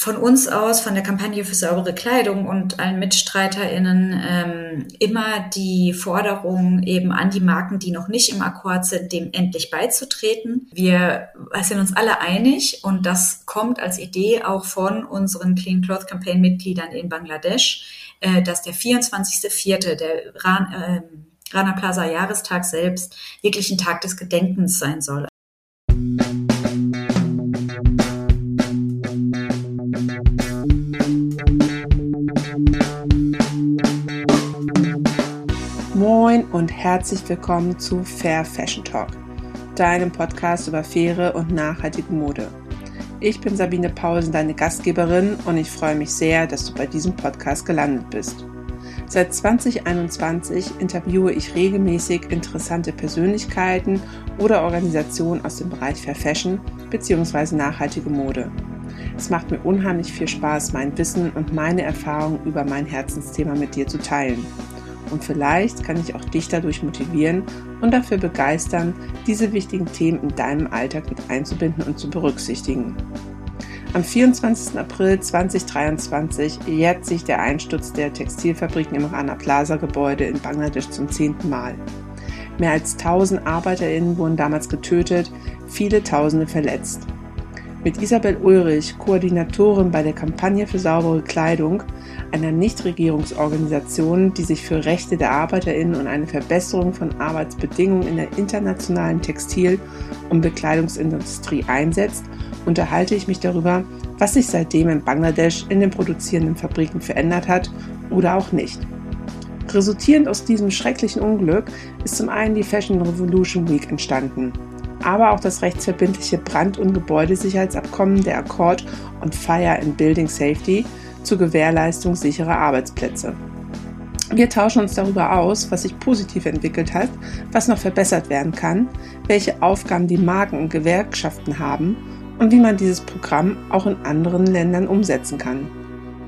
von uns aus, von der Kampagne für saubere Kleidung und allen MitstreiterInnen ähm, immer die Forderung eben an die Marken, die noch nicht im Akkord sind, dem endlich beizutreten. Wir sind uns alle einig und das kommt als Idee auch von unseren Clean Cloth Campaign Mitgliedern in Bangladesch, äh, dass der 24.04., der Ran, äh, Rana Plaza Jahrestag selbst wirklich ein Tag des Gedenkens sein soll. Und herzlich willkommen zu Fair Fashion Talk, deinem Podcast über faire und nachhaltige Mode. Ich bin Sabine Paulsen, deine Gastgeberin und ich freue mich sehr, dass du bei diesem Podcast gelandet bist. Seit 2021 interviewe ich regelmäßig interessante Persönlichkeiten oder Organisationen aus dem Bereich Fair Fashion bzw. nachhaltige Mode. Es macht mir unheimlich viel Spaß, mein Wissen und meine Erfahrungen über mein Herzensthema mit dir zu teilen. Und vielleicht kann ich auch dich dadurch motivieren und dafür begeistern, diese wichtigen Themen in deinem Alltag mit einzubinden und zu berücksichtigen. Am 24. April 2023 jährt sich der Einsturz der Textilfabriken im Rana Plaza Gebäude in Bangladesch zum zehnten Mal. Mehr als 1000 ArbeiterInnen wurden damals getötet, viele Tausende verletzt. Mit Isabel Ulrich, Koordinatorin bei der Kampagne für saubere Kleidung, einer Nichtregierungsorganisation, die sich für Rechte der ArbeiterInnen und eine Verbesserung von Arbeitsbedingungen in der internationalen Textil- und Bekleidungsindustrie einsetzt, unterhalte ich mich darüber, was sich seitdem in Bangladesch in den produzierenden Fabriken verändert hat oder auch nicht. Resultierend aus diesem schrecklichen Unglück ist zum einen die Fashion Revolution Week entstanden, aber auch das rechtsverbindliche Brand- und Gebäudesicherheitsabkommen der Accord on Fire and Building Safety zur Gewährleistung sicherer Arbeitsplätze. Wir tauschen uns darüber aus, was sich positiv entwickelt hat, was noch verbessert werden kann, welche Aufgaben die Marken und Gewerkschaften haben und wie man dieses Programm auch in anderen Ländern umsetzen kann.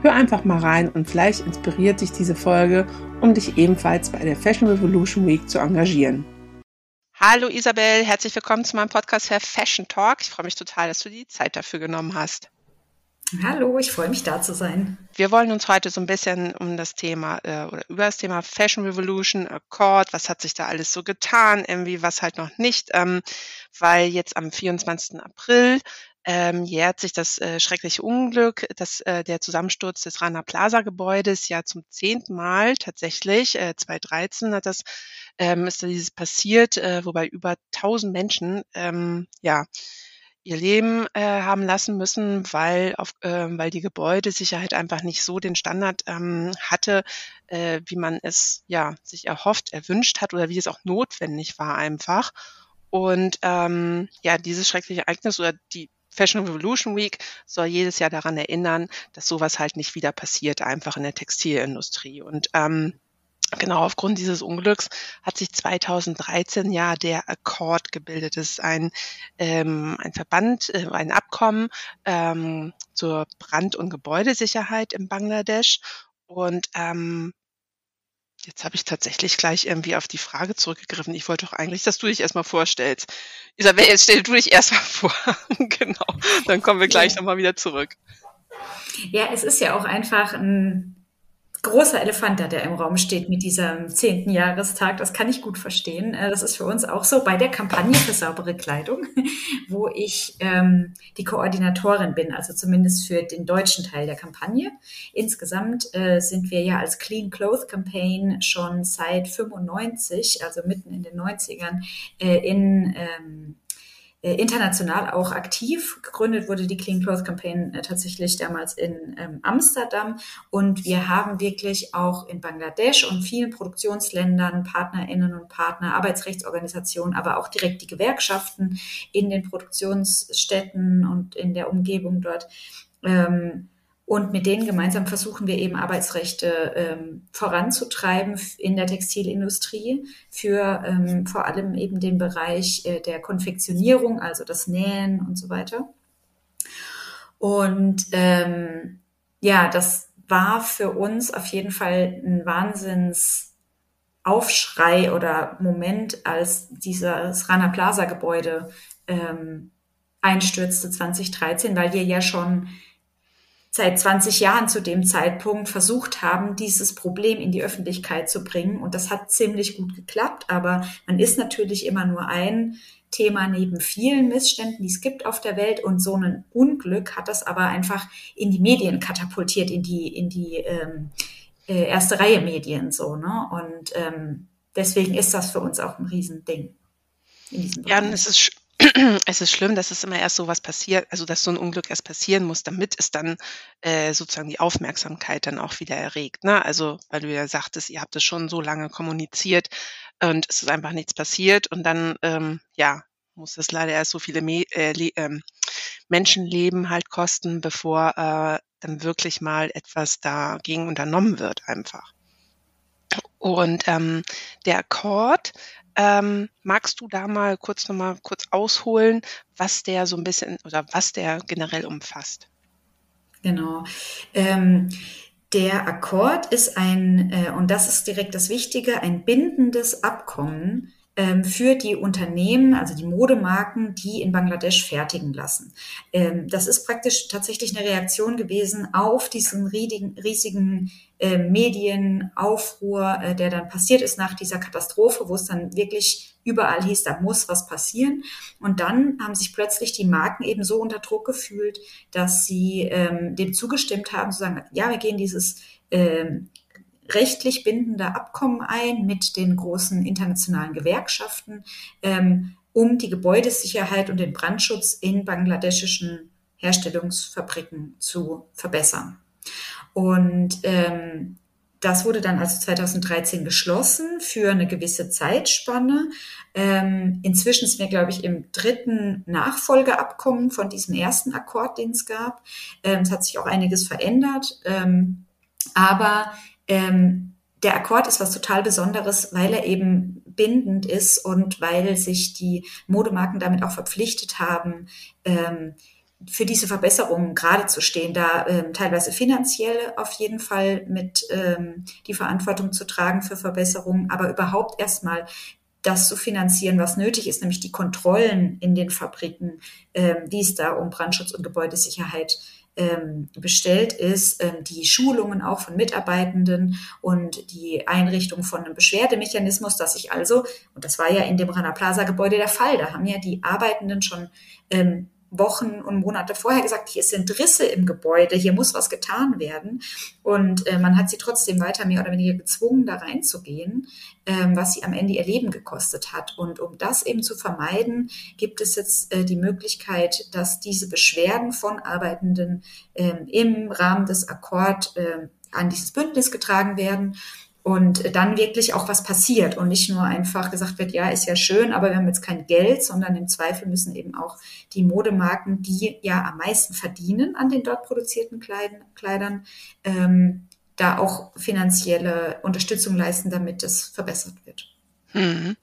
Hör einfach mal rein und vielleicht inspiriert dich diese Folge, um dich ebenfalls bei der Fashion Revolution Week zu engagieren. Hallo Isabel, herzlich willkommen zu meinem Podcast Fair Fashion Talk. Ich freue mich total, dass du die Zeit dafür genommen hast. Hallo, ich freue mich da zu sein. Wir wollen uns heute so ein bisschen um das Thema äh, oder über das Thema Fashion Revolution, Accord, was hat sich da alles so getan, irgendwie was halt noch nicht, ähm, weil jetzt am 24. April ähm, jährt sich das äh, schreckliche Unglück, das, äh, der Zusammensturz des Rana Plaza Gebäudes ja zum zehnten Mal tatsächlich. Äh, 2013 hat das, ähm, ist dieses passiert, äh, wobei über 1000 Menschen, ähm, ja, ihr Leben äh, haben lassen müssen, weil auf, äh, weil die Gebäudesicherheit einfach nicht so den Standard ähm, hatte, äh, wie man es ja sich erhofft, erwünscht hat oder wie es auch notwendig war einfach. Und ähm, ja, dieses schreckliche Ereignis oder die Fashion Revolution Week soll jedes Jahr daran erinnern, dass sowas halt nicht wieder passiert, einfach in der Textilindustrie. Und ähm, Genau, aufgrund dieses Unglücks hat sich 2013 ja der Accord gebildet. Das ist ein, ähm, ein Verband, äh, ein Abkommen ähm, zur Brand- und Gebäudesicherheit in Bangladesch. Und ähm, jetzt habe ich tatsächlich gleich irgendwie auf die Frage zurückgegriffen. Ich wollte doch eigentlich, dass du dich erstmal vorstellst. Isabel, jetzt stell du dich erstmal vor. genau, dann kommen wir gleich ja. nochmal wieder zurück. Ja, es ist ja auch einfach ein großer Elefant der im Raum steht mit diesem zehnten Jahrestag. Das kann ich gut verstehen. Äh, das ist für uns auch so bei der Kampagne für saubere Kleidung, wo ich ähm, die Koordinatorin bin, also zumindest für den deutschen Teil der Kampagne. Insgesamt äh, sind wir ja als Clean Cloth Campaign schon seit 95, also mitten in den 90ern, äh, in ähm, äh, international auch aktiv. Gegründet wurde die Clean Cloth Campaign äh, tatsächlich damals in ähm, Amsterdam und wir haben wirklich auch in Bangladesch und vielen Produktionsländern Partnerinnen und Partner, Arbeitsrechtsorganisationen, aber auch direkt die Gewerkschaften in den Produktionsstätten und in der Umgebung dort ähm, und mit denen gemeinsam versuchen wir eben Arbeitsrechte ähm, voranzutreiben in der Textilindustrie für ähm, vor allem eben den Bereich äh, der Konfektionierung, also das Nähen und so weiter. Und ähm, ja, das war für uns auf jeden Fall ein Wahnsinnsaufschrei oder Moment, als dieses Rana Plaza Gebäude ähm, einstürzte 2013, weil wir ja schon seit 20 Jahren zu dem Zeitpunkt versucht haben, dieses Problem in die Öffentlichkeit zu bringen. Und das hat ziemlich gut geklappt. Aber man ist natürlich immer nur ein Thema neben vielen Missständen, die es gibt auf der Welt. Und so ein Unglück hat das aber einfach in die Medien katapultiert, in die, in die ähm, äh, erste Reihe Medien so. Ne? Und ähm, deswegen ist das für uns auch ein Riesending. Ja, und es ist es ist schlimm, dass es immer erst so was passiert, also dass so ein Unglück erst passieren muss, damit es dann äh, sozusagen die Aufmerksamkeit dann auch wieder erregt. Ne? Also weil du ja sagtest, ihr habt es schon so lange kommuniziert und es ist einfach nichts passiert und dann ähm, ja muss es leider erst so viele Me äh, ähm, Menschenleben halt kosten, bevor äh, dann wirklich mal etwas dagegen unternommen wird einfach. Und ähm, der Akkord, ähm, magst du da mal kurz noch mal kurz ausholen, was der so ein bisschen oder was der generell umfasst? Genau. Ähm, der Akkord ist ein, äh, und das ist direkt das Wichtige, ein bindendes Abkommen für die Unternehmen, also die Modemarken, die in Bangladesch fertigen lassen. Ähm, das ist praktisch tatsächlich eine Reaktion gewesen auf diesen riesigen, riesigen äh, Medienaufruhr, äh, der dann passiert ist nach dieser Katastrophe, wo es dann wirklich überall hieß, da muss was passieren. Und dann haben sich plötzlich die Marken eben so unter Druck gefühlt, dass sie ähm, dem zugestimmt haben, zu sagen, ja, wir gehen dieses ähm, rechtlich bindende Abkommen ein mit den großen internationalen Gewerkschaften, ähm, um die Gebäudesicherheit und den Brandschutz in bangladeschischen Herstellungsfabriken zu verbessern. Und ähm, das wurde dann also 2013 geschlossen für eine gewisse Zeitspanne. Ähm, inzwischen sind wir, glaube ich, im dritten Nachfolgeabkommen von diesem ersten Akkord, den es gab. Ähm, es hat sich auch einiges verändert. Ähm, aber ähm, der Akkord ist was total Besonderes, weil er eben bindend ist und weil sich die Modemarken damit auch verpflichtet haben, ähm, für diese Verbesserungen gerade zu stehen, da ähm, teilweise finanziell auf jeden Fall mit ähm, die Verantwortung zu tragen für Verbesserungen, aber überhaupt erstmal das zu finanzieren, was nötig ist, nämlich die Kontrollen in den Fabriken, ähm, wie es da um Brandschutz und Gebäudesicherheit ähm, bestellt ist, ähm, die Schulungen auch von Mitarbeitenden und die Einrichtung von einem Beschwerdemechanismus, dass ich also, und das war ja in dem Rana Plaza Gebäude der Fall, da haben ja die Arbeitenden schon ähm, Wochen und Monate vorher gesagt, hier sind Risse im Gebäude, hier muss was getan werden. Und äh, man hat sie trotzdem weiter mehr oder weniger gezwungen, da reinzugehen, ähm, was sie am Ende ihr Leben gekostet hat. Und um das eben zu vermeiden, gibt es jetzt äh, die Möglichkeit, dass diese Beschwerden von Arbeitenden ähm, im Rahmen des Akkord äh, an dieses Bündnis getragen werden und dann wirklich auch was passiert und nicht nur einfach gesagt wird, ja, ist ja schön, aber wir haben jetzt kein Geld, sondern im Zweifel müssen eben auch die Modemarken, die ja am meisten verdienen an den dort produzierten Kleidern, Kleidern ähm, da auch finanzielle Unterstützung leisten, damit das verbessert wird. Mhm.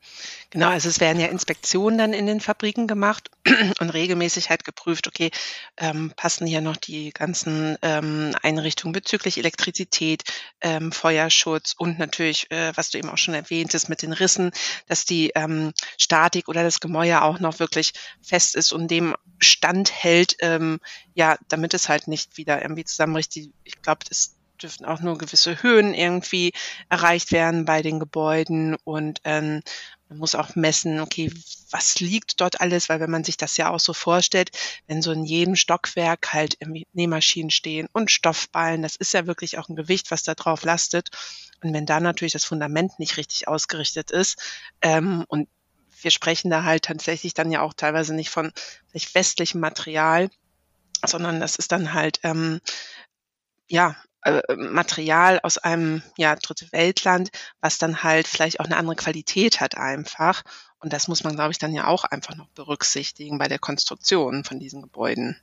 Genau, also es werden ja Inspektionen dann in den Fabriken gemacht und regelmäßig halt geprüft, okay, ähm, passen hier noch die ganzen ähm, Einrichtungen bezüglich Elektrizität, ähm, Feuerschutz und natürlich, äh, was du eben auch schon erwähnt hast, mit den Rissen, dass die ähm, Statik oder das Gemäuer auch noch wirklich fest ist und dem Stand hält, ähm, ja, damit es halt nicht wieder irgendwie zusammenbricht. Ich glaube, das dürfen auch nur gewisse Höhen irgendwie erreicht werden bei den Gebäuden und ähm, man muss auch messen, okay, was liegt dort alles, weil wenn man sich das ja auch so vorstellt, wenn so in jedem Stockwerk halt Nähmaschinen stehen und Stoffballen, das ist ja wirklich auch ein Gewicht, was da drauf lastet. Und wenn da natürlich das Fundament nicht richtig ausgerichtet ist ähm, und wir sprechen da halt tatsächlich dann ja auch teilweise nicht von westlichem Material, sondern das ist dann halt ähm, ja äh, Material aus einem ja, dritte Weltland, was dann halt vielleicht auch eine andere Qualität hat einfach. Und das muss man, glaube ich, dann ja auch einfach noch berücksichtigen bei der Konstruktion von diesen Gebäuden.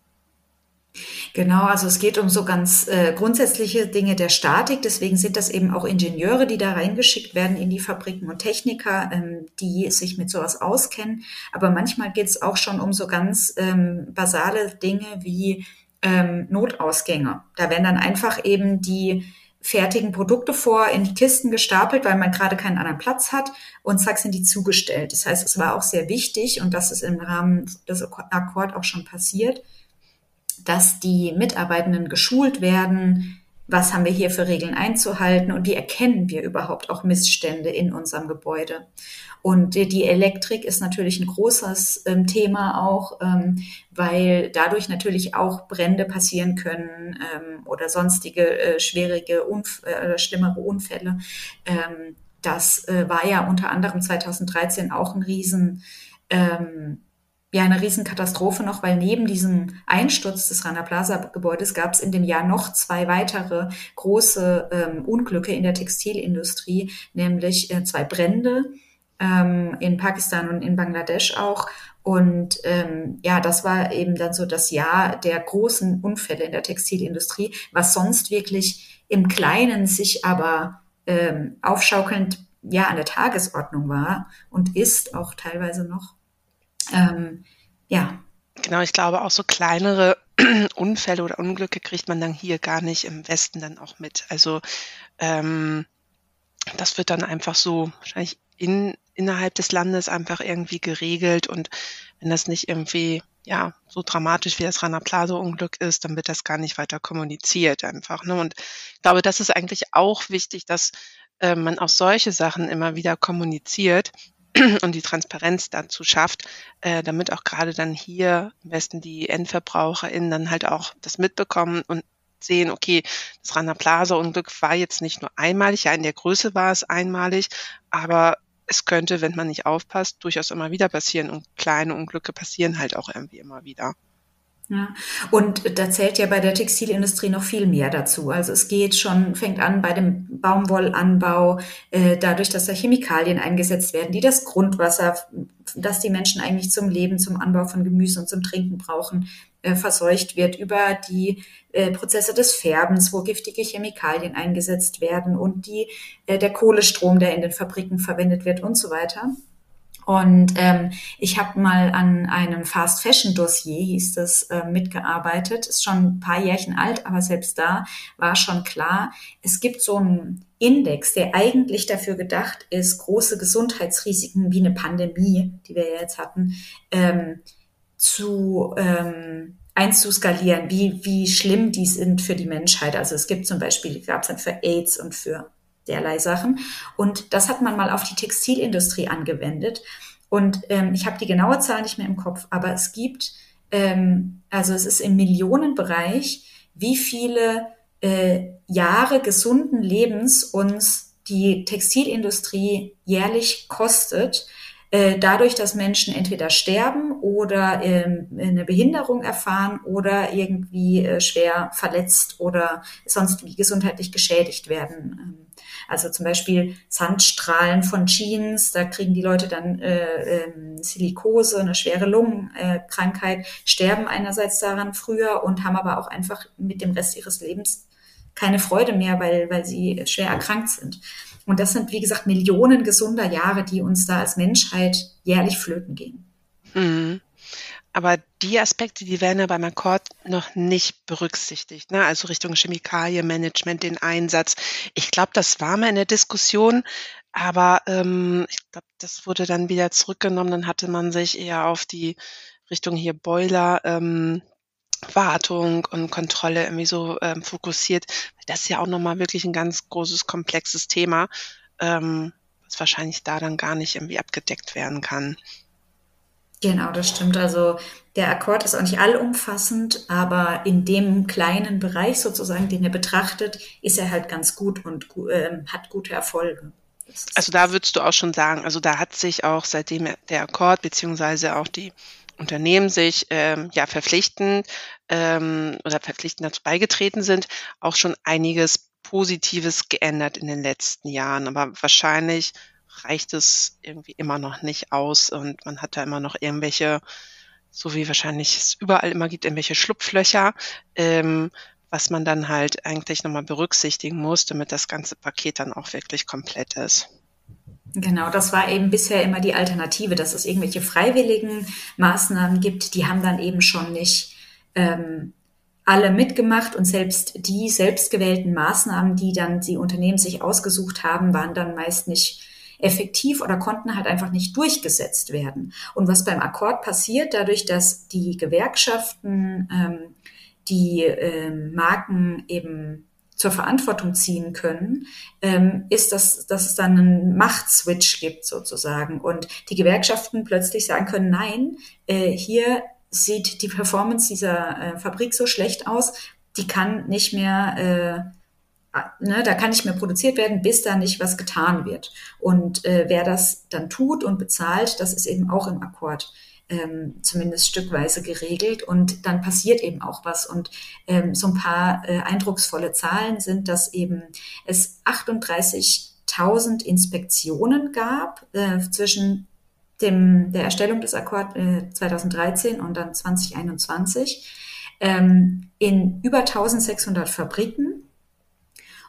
Genau, also es geht um so ganz äh, grundsätzliche Dinge der Statik. Deswegen sind das eben auch Ingenieure, die da reingeschickt werden in die Fabriken und Techniker, ähm, die sich mit sowas auskennen. Aber manchmal geht es auch schon um so ganz ähm, basale Dinge wie ähm, Notausgänge. Da werden dann einfach eben die fertigen Produkte vor in die Kisten gestapelt, weil man gerade keinen anderen Platz hat und zack sind die zugestellt. Das heißt, es war auch sehr wichtig und das ist im Rahmen des Akkord auch schon passiert, dass die Mitarbeitenden geschult werden, was haben wir hier für Regeln einzuhalten und wie erkennen wir überhaupt auch Missstände in unserem Gebäude. Und die Elektrik ist natürlich ein großes ähm, Thema auch, ähm, weil dadurch natürlich auch Brände passieren können ähm, oder sonstige äh, schwierige Unf äh, schlimmere Unfälle. Ähm, das äh, war ja unter anderem 2013 auch ein riesen ähm, ja eine Riesenkatastrophe noch, weil neben diesem Einsturz des Rana Plaza Gebäudes gab es in dem Jahr noch zwei weitere große ähm, Unglücke in der Textilindustrie, nämlich äh, zwei Brände ähm, in Pakistan und in Bangladesch auch. Und ähm, ja, das war eben dann so das Jahr der großen Unfälle in der Textilindustrie, was sonst wirklich im Kleinen sich aber ähm, aufschaukelnd ja an der Tagesordnung war und ist auch teilweise noch. Ähm, ja. Genau, ich glaube auch so kleinere Unfälle oder Unglücke kriegt man dann hier gar nicht im Westen dann auch mit. Also ähm, das wird dann einfach so wahrscheinlich in, innerhalb des Landes einfach irgendwie geregelt und wenn das nicht irgendwie ja so dramatisch wie das Rana Plaza Unglück ist, dann wird das gar nicht weiter kommuniziert einfach. Ne? Und ich glaube, das ist eigentlich auch wichtig, dass äh, man auch solche Sachen immer wieder kommuniziert, und die Transparenz dazu schafft, äh, damit auch gerade dann hier am besten die EndverbraucherInnen dann halt auch das mitbekommen und sehen, okay, das Rana Plaza Unglück war jetzt nicht nur einmalig, ja, in der Größe war es einmalig, aber es könnte, wenn man nicht aufpasst, durchaus immer wieder passieren und kleine Unglücke passieren halt auch irgendwie immer wieder. Ja, und da zählt ja bei der Textilindustrie noch viel mehr dazu. Also es geht schon, fängt an bei dem Baumwollanbau, äh, dadurch, dass da Chemikalien eingesetzt werden, die das Grundwasser, das die Menschen eigentlich zum Leben, zum Anbau von Gemüse und zum Trinken brauchen, äh, verseucht wird, über die äh, Prozesse des Färbens, wo giftige Chemikalien eingesetzt werden und die, äh, der Kohlestrom, der in den Fabriken verwendet wird und so weiter. Und ähm, ich habe mal an einem Fast Fashion Dossier, hieß das, äh, mitgearbeitet. Ist schon ein paar Jährchen alt, aber selbst da war schon klar, es gibt so einen Index, der eigentlich dafür gedacht ist, große Gesundheitsrisiken wie eine Pandemie, die wir ja jetzt hatten, ähm, zu ähm, einzuskalieren, wie, wie schlimm die sind für die Menschheit. Also es gibt zum Beispiel, gab es dann für AIDS und für derlei Sachen. Und das hat man mal auf die Textilindustrie angewendet. Und ähm, ich habe die genaue Zahl nicht mehr im Kopf, aber es gibt, ähm, also es ist im Millionenbereich, wie viele äh, Jahre gesunden Lebens uns die Textilindustrie jährlich kostet, äh, dadurch, dass Menschen entweder sterben oder ähm, eine Behinderung erfahren oder irgendwie äh, schwer verletzt oder sonst wie gesundheitlich geschädigt werden. Ähm, also zum Beispiel Sandstrahlen von Jeans, da kriegen die Leute dann äh, äh, Silikose, eine schwere Lungenkrankheit, sterben einerseits daran früher und haben aber auch einfach mit dem Rest ihres Lebens keine Freude mehr, weil, weil sie schwer erkrankt sind. Und das sind, wie gesagt, Millionen gesunder Jahre, die uns da als Menschheit jährlich flöten gehen. Mhm. Aber die Aspekte, die werden ja beim Akkord noch nicht berücksichtigt. Ne? Also Richtung Chemikalienmanagement, den Einsatz. Ich glaube, das war mal in der Diskussion, aber ähm, ich glaube, das wurde dann wieder zurückgenommen. Dann hatte man sich eher auf die Richtung hier Boiler, ähm, Wartung und Kontrolle irgendwie so ähm, fokussiert. Das ist ja auch nochmal wirklich ein ganz großes, komplexes Thema, ähm, was wahrscheinlich da dann gar nicht irgendwie abgedeckt werden kann. Genau, das stimmt. Also der Akkord ist auch nicht allumfassend, aber in dem kleinen Bereich sozusagen, den er betrachtet, ist er halt ganz gut und äh, hat gute Erfolge. Also da würdest du auch schon sagen, also da hat sich auch seitdem der Akkord beziehungsweise auch die Unternehmen sich ähm, ja verpflichtend ähm, oder verpflichtend dazu beigetreten sind, auch schon einiges Positives geändert in den letzten Jahren. Aber wahrscheinlich reicht es irgendwie immer noch nicht aus und man hat da immer noch irgendwelche, so wie wahrscheinlich es überall immer gibt, irgendwelche Schlupflöcher, ähm, was man dann halt eigentlich nochmal berücksichtigen muss, damit das ganze Paket dann auch wirklich komplett ist. Genau, das war eben bisher immer die Alternative, dass es irgendwelche freiwilligen Maßnahmen gibt, die haben dann eben schon nicht ähm, alle mitgemacht und selbst die selbstgewählten Maßnahmen, die dann die Unternehmen sich ausgesucht haben, waren dann meist nicht effektiv oder konnten halt einfach nicht durchgesetzt werden. Und was beim Akkord passiert, dadurch, dass die Gewerkschaften ähm, die ähm, Marken eben zur Verantwortung ziehen können, ähm, ist, dass, dass es dann einen Machtswitch gibt sozusagen und die Gewerkschaften plötzlich sagen können, nein, äh, hier sieht die Performance dieser äh, Fabrik so schlecht aus, die kann nicht mehr, äh, ne, da kann nicht mehr produziert werden, bis da nicht was getan wird. Und äh, wer das dann tut und bezahlt, das ist eben auch im Akkord ähm, zumindest stückweise geregelt und dann passiert eben auch was. Und ähm, so ein paar äh, eindrucksvolle Zahlen sind, dass eben es 38.000 Inspektionen gab äh, zwischen dem, der Erstellung des Akkord äh, 2013 und dann 2021 ähm, in über 1600 Fabriken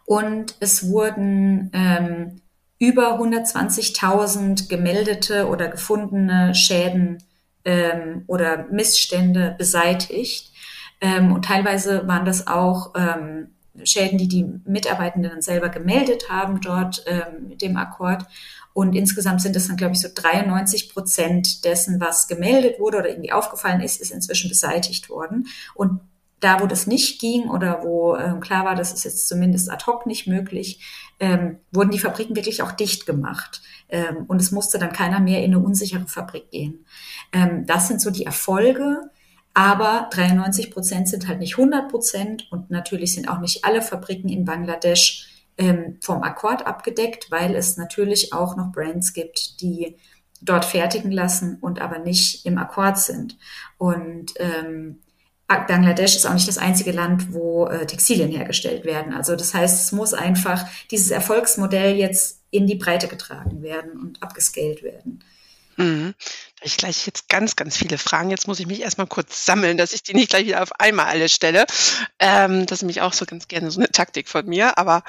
und es wurden ähm, über 120.000 gemeldete oder gefundene Schäden ähm, oder Missstände beseitigt. Ähm, und teilweise waren das auch ähm, Schäden, die die Mitarbeitenden selber gemeldet haben dort ähm, mit dem Akkord. Und insgesamt sind das dann, glaube ich, so 93 Prozent dessen, was gemeldet wurde oder irgendwie aufgefallen ist, ist inzwischen beseitigt worden. Und da, wo das nicht ging oder wo ähm, klar war, das ist jetzt zumindest ad hoc nicht möglich, ähm, wurden die Fabriken wirklich auch dicht gemacht. Ähm, und es musste dann keiner mehr in eine unsichere Fabrik gehen. Ähm, das sind so die Erfolge. Aber 93 Prozent sind halt nicht 100 Prozent und natürlich sind auch nicht alle Fabriken in Bangladesch ähm, vom Akkord abgedeckt, weil es natürlich auch noch Brands gibt, die dort fertigen lassen und aber nicht im Akkord sind. Und ähm, Bangladesch ist auch nicht das einzige Land, wo äh, Textilien hergestellt werden. Also das heißt, es muss einfach dieses Erfolgsmodell jetzt in die Breite getragen werden und abgescaled werden. Mhm. Da ich gleich jetzt ganz, ganz viele Fragen. Jetzt muss ich mich erstmal kurz sammeln, dass ich die nicht gleich wieder auf einmal alle stelle. Ähm, das ist nämlich auch so ganz gerne so eine Taktik von mir. Aber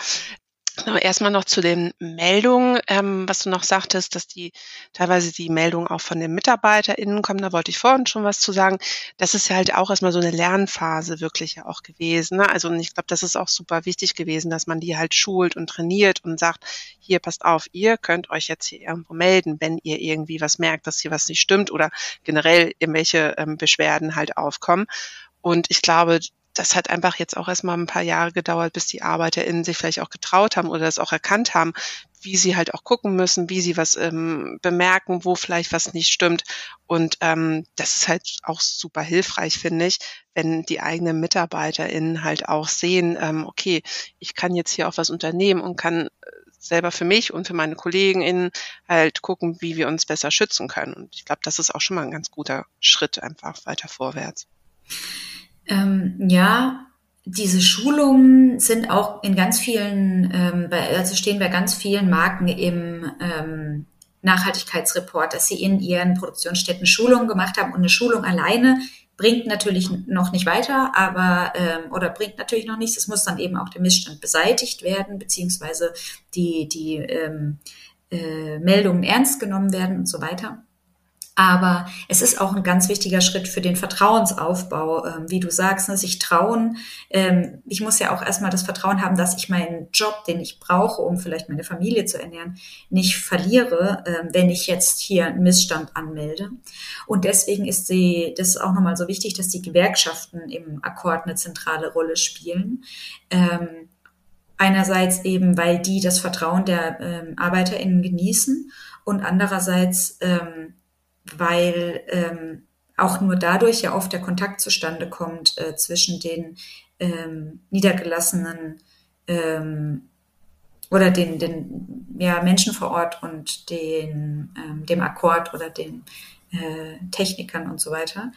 Genau, erstmal noch zu den Meldungen, ähm, was du noch sagtest, dass die teilweise die Meldungen auch von den MitarbeiterInnen kommen. Da wollte ich vorhin schon was zu sagen. Das ist ja halt auch erstmal so eine Lernphase wirklich ja auch gewesen. Ne? Also und ich glaube, das ist auch super wichtig gewesen, dass man die halt schult und trainiert und sagt, hier passt auf, ihr könnt euch jetzt hier irgendwo melden, wenn ihr irgendwie was merkt, dass hier was nicht stimmt oder generell irgendwelche ähm, Beschwerden halt aufkommen. Und ich glaube, das hat einfach jetzt auch erstmal ein paar Jahre gedauert, bis die ArbeiterInnen sich vielleicht auch getraut haben oder das auch erkannt haben, wie sie halt auch gucken müssen, wie sie was ähm, bemerken, wo vielleicht was nicht stimmt. Und ähm, das ist halt auch super hilfreich, finde ich, wenn die eigenen MitarbeiterInnen halt auch sehen, ähm, okay, ich kann jetzt hier auch was unternehmen und kann äh, selber für mich und für meine KollegenInnen halt gucken, wie wir uns besser schützen können. Und ich glaube, das ist auch schon mal ein ganz guter Schritt einfach weiter vorwärts. Ähm, ja, diese Schulungen sind auch in ganz vielen, ähm, also stehen bei ganz vielen Marken im ähm, Nachhaltigkeitsreport, dass sie in ihren Produktionsstätten Schulungen gemacht haben und eine Schulung alleine bringt natürlich noch nicht weiter, aber ähm, oder bringt natürlich noch nichts. Es muss dann eben auch der Missstand beseitigt werden, beziehungsweise die, die ähm, äh, Meldungen ernst genommen werden und so weiter. Aber es ist auch ein ganz wichtiger Schritt für den Vertrauensaufbau, ähm, wie du sagst, ne, sich trauen. Ähm, ich muss ja auch erstmal das Vertrauen haben, dass ich meinen Job, den ich brauche, um vielleicht meine Familie zu ernähren, nicht verliere, ähm, wenn ich jetzt hier einen Missstand anmelde. Und deswegen ist die, das ist auch nochmal so wichtig, dass die Gewerkschaften im Akkord eine zentrale Rolle spielen. Einerseits eben, weil die das Vertrauen der ArbeiterInnen genießen und andererseits, ähm, weil ähm, auch nur dadurch ja oft der Kontakt zustande kommt äh, zwischen den ähm, niedergelassenen ähm, oder den, den ja, Menschen vor Ort und den, ähm, dem Akkord oder den äh, Technikern und so weiter.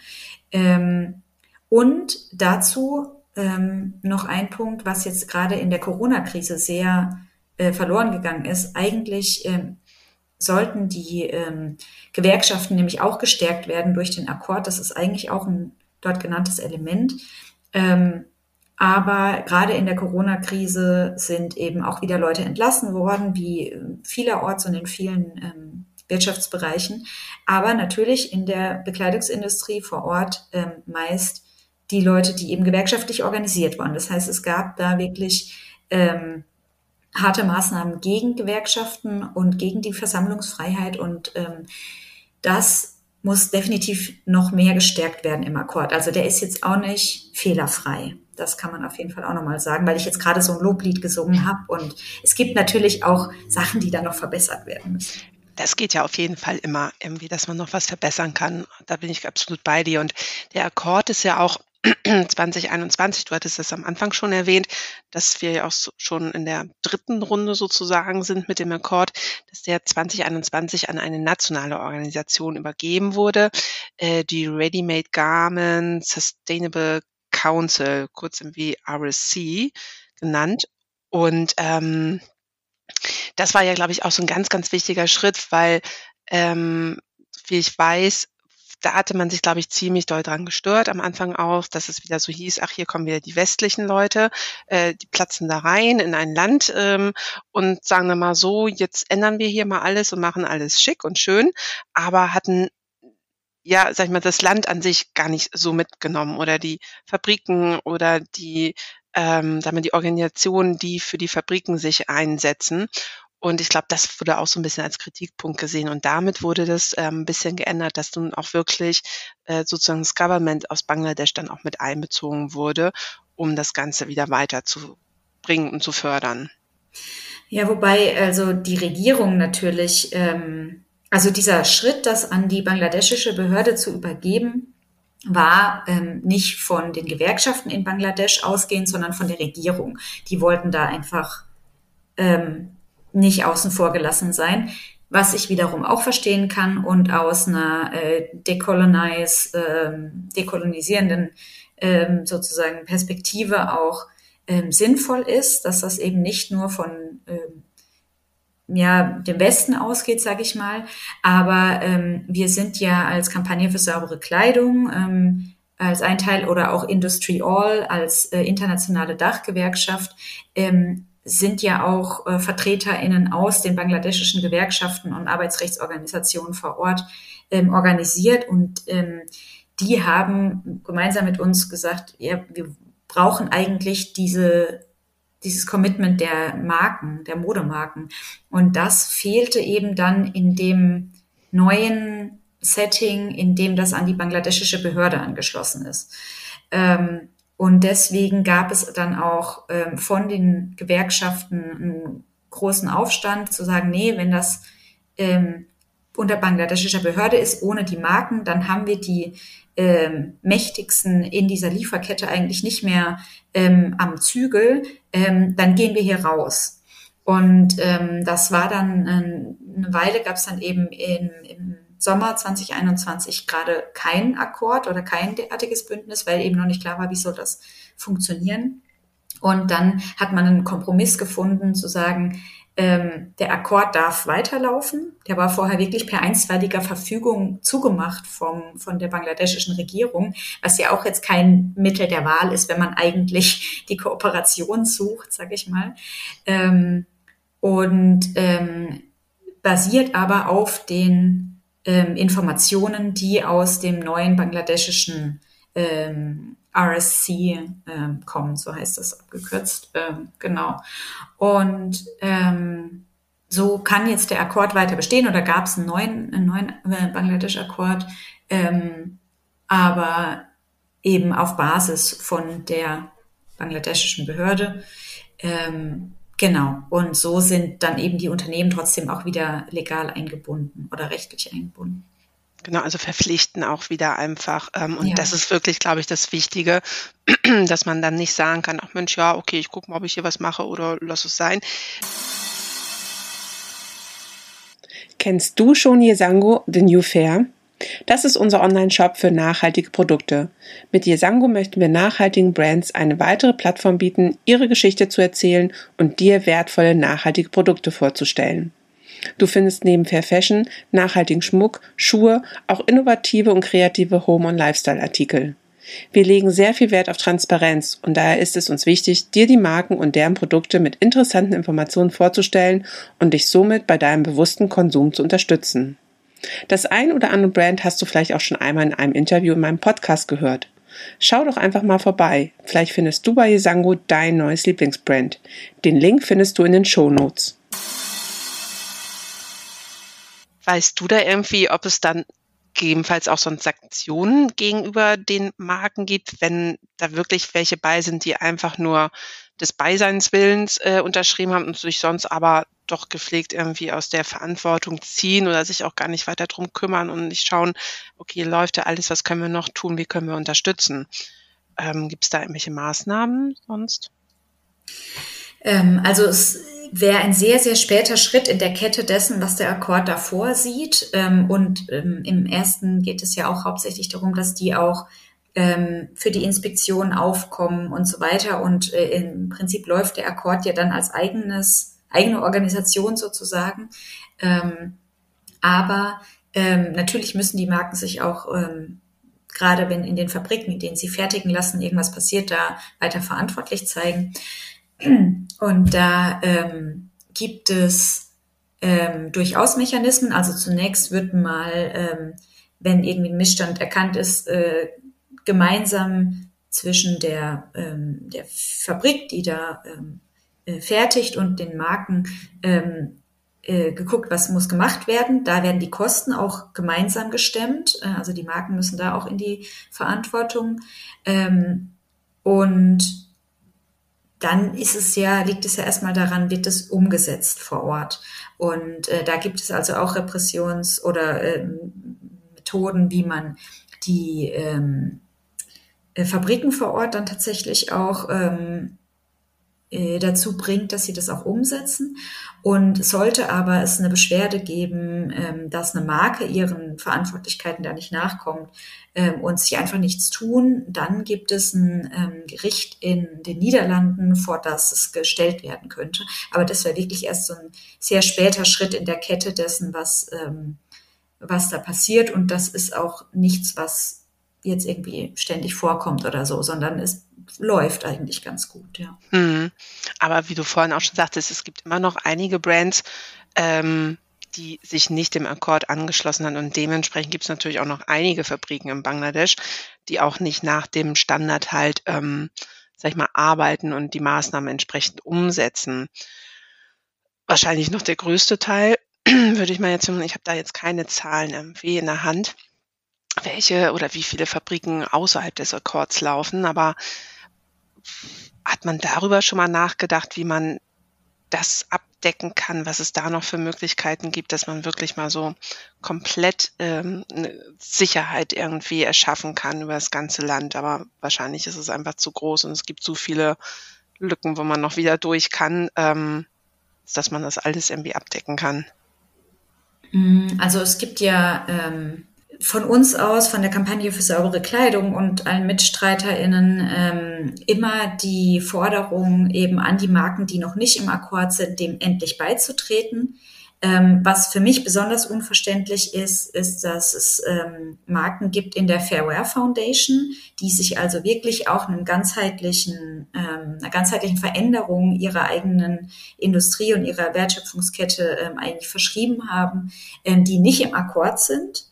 Ähm, und dazu ähm, noch ein Punkt, was jetzt gerade in der Corona-Krise sehr äh, verloren gegangen ist. Eigentlich ähm, sollten die ähm, Gewerkschaften nämlich auch gestärkt werden durch den Akkord. Das ist eigentlich auch ein dort genanntes Element. Ähm, aber gerade in der Corona-Krise sind eben auch wieder Leute entlassen worden, wie äh, vielerorts und in vielen ähm, Wirtschaftsbereichen. Aber natürlich in der Bekleidungsindustrie vor Ort ähm, meist die Leute, die eben gewerkschaftlich organisiert waren. Das heißt, es gab da wirklich ähm, harte Maßnahmen gegen Gewerkschaften und gegen die Versammlungsfreiheit. Und ähm, das muss definitiv noch mehr gestärkt werden im Akkord. Also der ist jetzt auch nicht fehlerfrei. Das kann man auf jeden Fall auch nochmal sagen, weil ich jetzt gerade so ein Loblied gesungen habe. Und es gibt natürlich auch Sachen, die da noch verbessert werden müssen. Das geht ja auf jeden Fall immer irgendwie, dass man noch was verbessern kann. Da bin ich absolut bei dir. Und der Akkord ist ja auch 2021, du hattest es am Anfang schon erwähnt, dass wir ja auch schon in der dritten Runde sozusagen sind mit dem Akkord, dass der 2021 an eine nationale Organisation übergeben wurde, äh, die Ready-Made Garment Sustainable Council, kurz wie RSC genannt. Und ähm, das war ja, glaube ich, auch so ein ganz, ganz wichtiger Schritt, weil, ähm, wie ich weiß, da hatte man sich, glaube ich, ziemlich doll dran gestört am Anfang auch, dass es wieder so hieß, ach, hier kommen wieder die westlichen Leute, äh, die platzen da rein in ein Land ähm, und sagen dann mal so, jetzt ändern wir hier mal alles und machen alles schick und schön, aber hatten ja, sag ich mal, das Land an sich gar nicht so mitgenommen oder die Fabriken oder die, ähm, sagen wir, die Organisationen, die für die Fabriken sich einsetzen. Und ich glaube, das wurde auch so ein bisschen als Kritikpunkt gesehen. Und damit wurde das ähm, ein bisschen geändert, dass nun auch wirklich äh, sozusagen das Government aus Bangladesch dann auch mit einbezogen wurde, um das Ganze wieder weiterzubringen und zu fördern. Ja, wobei also die Regierung natürlich, ähm, also dieser Schritt, das an die bangladeschische Behörde zu übergeben, war ähm, nicht von den Gewerkschaften in Bangladesch ausgehend, sondern von der Regierung. Die wollten da einfach ähm, nicht außen vor gelassen sein, was ich wiederum auch verstehen kann und aus einer äh, decolonize, ähm, dekolonisierenden ähm, sozusagen Perspektive auch ähm, sinnvoll ist, dass das eben nicht nur von ähm, ja, dem Westen ausgeht, sage ich mal. Aber ähm, wir sind ja als Kampagne für saubere Kleidung ähm, als ein Teil oder auch Industry All als äh, internationale Dachgewerkschaft ähm, sind ja auch äh, VertreterInnen aus den bangladeschischen Gewerkschaften und Arbeitsrechtsorganisationen vor Ort ähm, organisiert und ähm, die haben gemeinsam mit uns gesagt, ja, wir brauchen eigentlich diese, dieses Commitment der Marken, der Modemarken. Und das fehlte eben dann in dem neuen Setting, in dem das an die bangladeschische Behörde angeschlossen ist. Ähm, und deswegen gab es dann auch ähm, von den Gewerkschaften einen großen Aufstand zu sagen, nee, wenn das ähm, unter bangladeschischer Behörde ist, ohne die Marken, dann haben wir die ähm, mächtigsten in dieser Lieferkette eigentlich nicht mehr ähm, am Zügel, ähm, dann gehen wir hier raus. Und ähm, das war dann äh, eine Weile, gab es dann eben in, im Sommer 2021 gerade kein Akkord oder kein derartiges Bündnis, weil eben noch nicht klar war, wie soll das funktionieren. Und dann hat man einen Kompromiss gefunden, zu sagen, ähm, der Akkord darf weiterlaufen. Der war vorher wirklich per einstweiliger Verfügung zugemacht vom, von der bangladeschischen Regierung, was ja auch jetzt kein Mittel der Wahl ist, wenn man eigentlich die Kooperation sucht, sage ich mal. Ähm, und ähm, basiert aber auf den ähm, Informationen, die aus dem neuen bangladeschischen ähm, RSC ähm, kommen, so heißt das abgekürzt, ähm, genau. Und ähm, so kann jetzt der Akkord weiter bestehen oder gab es einen neuen, einen neuen äh, Bangladesch-Akkord, ähm, aber eben auf Basis von der bangladeschischen Behörde. Ähm, Genau. Und so sind dann eben die Unternehmen trotzdem auch wieder legal eingebunden oder rechtlich eingebunden. Genau, also verpflichten auch wieder einfach. Ähm, und ja. das ist wirklich, glaube ich, das Wichtige, dass man dann nicht sagen kann, ach Mensch, ja, okay, ich gucke mal, ob ich hier was mache oder lass es sein. Kennst du schon Yesango, The New Fair? Das ist unser Online-Shop für nachhaltige Produkte. Mit Yesango möchten wir nachhaltigen Brands eine weitere Plattform bieten, ihre Geschichte zu erzählen und dir wertvolle nachhaltige Produkte vorzustellen. Du findest neben Fair Fashion, nachhaltigen Schmuck, Schuhe, auch innovative und kreative Home- und Lifestyle-Artikel. Wir legen sehr viel Wert auf Transparenz und daher ist es uns wichtig, dir die Marken und deren Produkte mit interessanten Informationen vorzustellen und dich somit bei deinem bewussten Konsum zu unterstützen. Das ein oder andere Brand hast du vielleicht auch schon einmal in einem Interview in meinem Podcast gehört. Schau doch einfach mal vorbei. Vielleicht findest du bei Yesango dein neues Lieblingsbrand. Den Link findest du in den Show Notes. Weißt du da irgendwie, ob es dann gegebenenfalls auch sonst Sanktionen gegenüber den Marken gibt, wenn da wirklich welche bei sind, die einfach nur des Beiseinswillens äh, unterschrieben haben und sich sonst aber doch gepflegt irgendwie aus der Verantwortung ziehen oder sich auch gar nicht weiter drum kümmern und nicht schauen, okay, läuft da alles, was können wir noch tun, wie können wir unterstützen? Ähm, Gibt es da irgendwelche Maßnahmen sonst? Ähm, also es wäre ein sehr, sehr später Schritt in der Kette dessen, was der Akkord davor sieht. Ähm, und ähm, im ersten geht es ja auch hauptsächlich darum, dass die auch ähm, für die Inspektion aufkommen und so weiter. Und äh, im Prinzip läuft der Akkord ja dann als eigenes, eigene Organisation sozusagen. Ähm, aber ähm, natürlich müssen die Marken sich auch gerade wenn in den Fabriken, in denen sie fertigen lassen, irgendwas passiert, da weiter verantwortlich zeigen. Und da ähm, gibt es ähm, durchaus Mechanismen. Also zunächst wird mal, ähm, wenn irgendwie ein Missstand erkannt ist, äh, gemeinsam zwischen der, ähm, der Fabrik, die da ähm, äh, fertigt und den Marken ähm, äh, geguckt, was muss gemacht werden. Da werden die Kosten auch gemeinsam gestemmt. Äh, also die Marken müssen da auch in die Verantwortung. Ähm, und dann ist es ja, liegt es ja erstmal daran, wird es umgesetzt vor Ort. Und äh, da gibt es also auch Repressions- oder ähm, Methoden, wie man die ähm, äh, Fabriken vor Ort dann tatsächlich auch ähm, äh, dazu bringt, dass sie das auch umsetzen. Und sollte aber es eine Beschwerde geben, ähm, dass eine Marke ihren Verantwortlichkeiten da nicht nachkommt ähm, und sie einfach nichts tun, dann gibt es ein ähm, Gericht in den Niederlanden, vor das es gestellt werden könnte. Aber das wäre wirklich erst so ein sehr später Schritt in der Kette dessen, was, was da passiert. Und das ist auch nichts, was jetzt irgendwie ständig vorkommt oder so, sondern es läuft eigentlich ganz gut, ja. Mhm. Aber wie du vorhin auch schon sagtest, es gibt immer noch einige Brands, ähm, die sich nicht dem Akkord angeschlossen haben. Und dementsprechend gibt es natürlich auch noch einige Fabriken in Bangladesch, die auch nicht nach dem Standard halt, ähm, sag ich mal, arbeiten und die Maßnahmen entsprechend umsetzen. Wahrscheinlich noch der größte Teil, würde ich mal jetzt, ich habe da jetzt keine Zahlen irgendwie in der Hand, welche oder wie viele Fabriken außerhalb des Akkords laufen, aber hat man darüber schon mal nachgedacht, wie man das abdecken kann, was es da noch für Möglichkeiten gibt, dass man wirklich mal so komplett ähm, eine Sicherheit irgendwie erschaffen kann über das ganze Land. Aber wahrscheinlich ist es einfach zu groß und es gibt zu viele Lücken, wo man noch wieder durch kann, ähm, dass man das alles irgendwie abdecken kann. Mm, also es gibt ja ähm, von uns aus, von der Kampagne für saubere Kleidung und allen MitstreiterInnen ähm, immer die Forderung eben an die Marken, die noch nicht im Akkord sind, dem endlich beizutreten. Ähm, was für mich besonders unverständlich ist, ist, dass es ähm, Marken gibt in der Fairware Foundation, die sich also wirklich auch einem ganzheitlichen, ähm, einer ganzheitlichen Veränderung ihrer eigenen Industrie und ihrer Wertschöpfungskette ähm, eigentlich verschrieben haben, ähm, die nicht im Akkord sind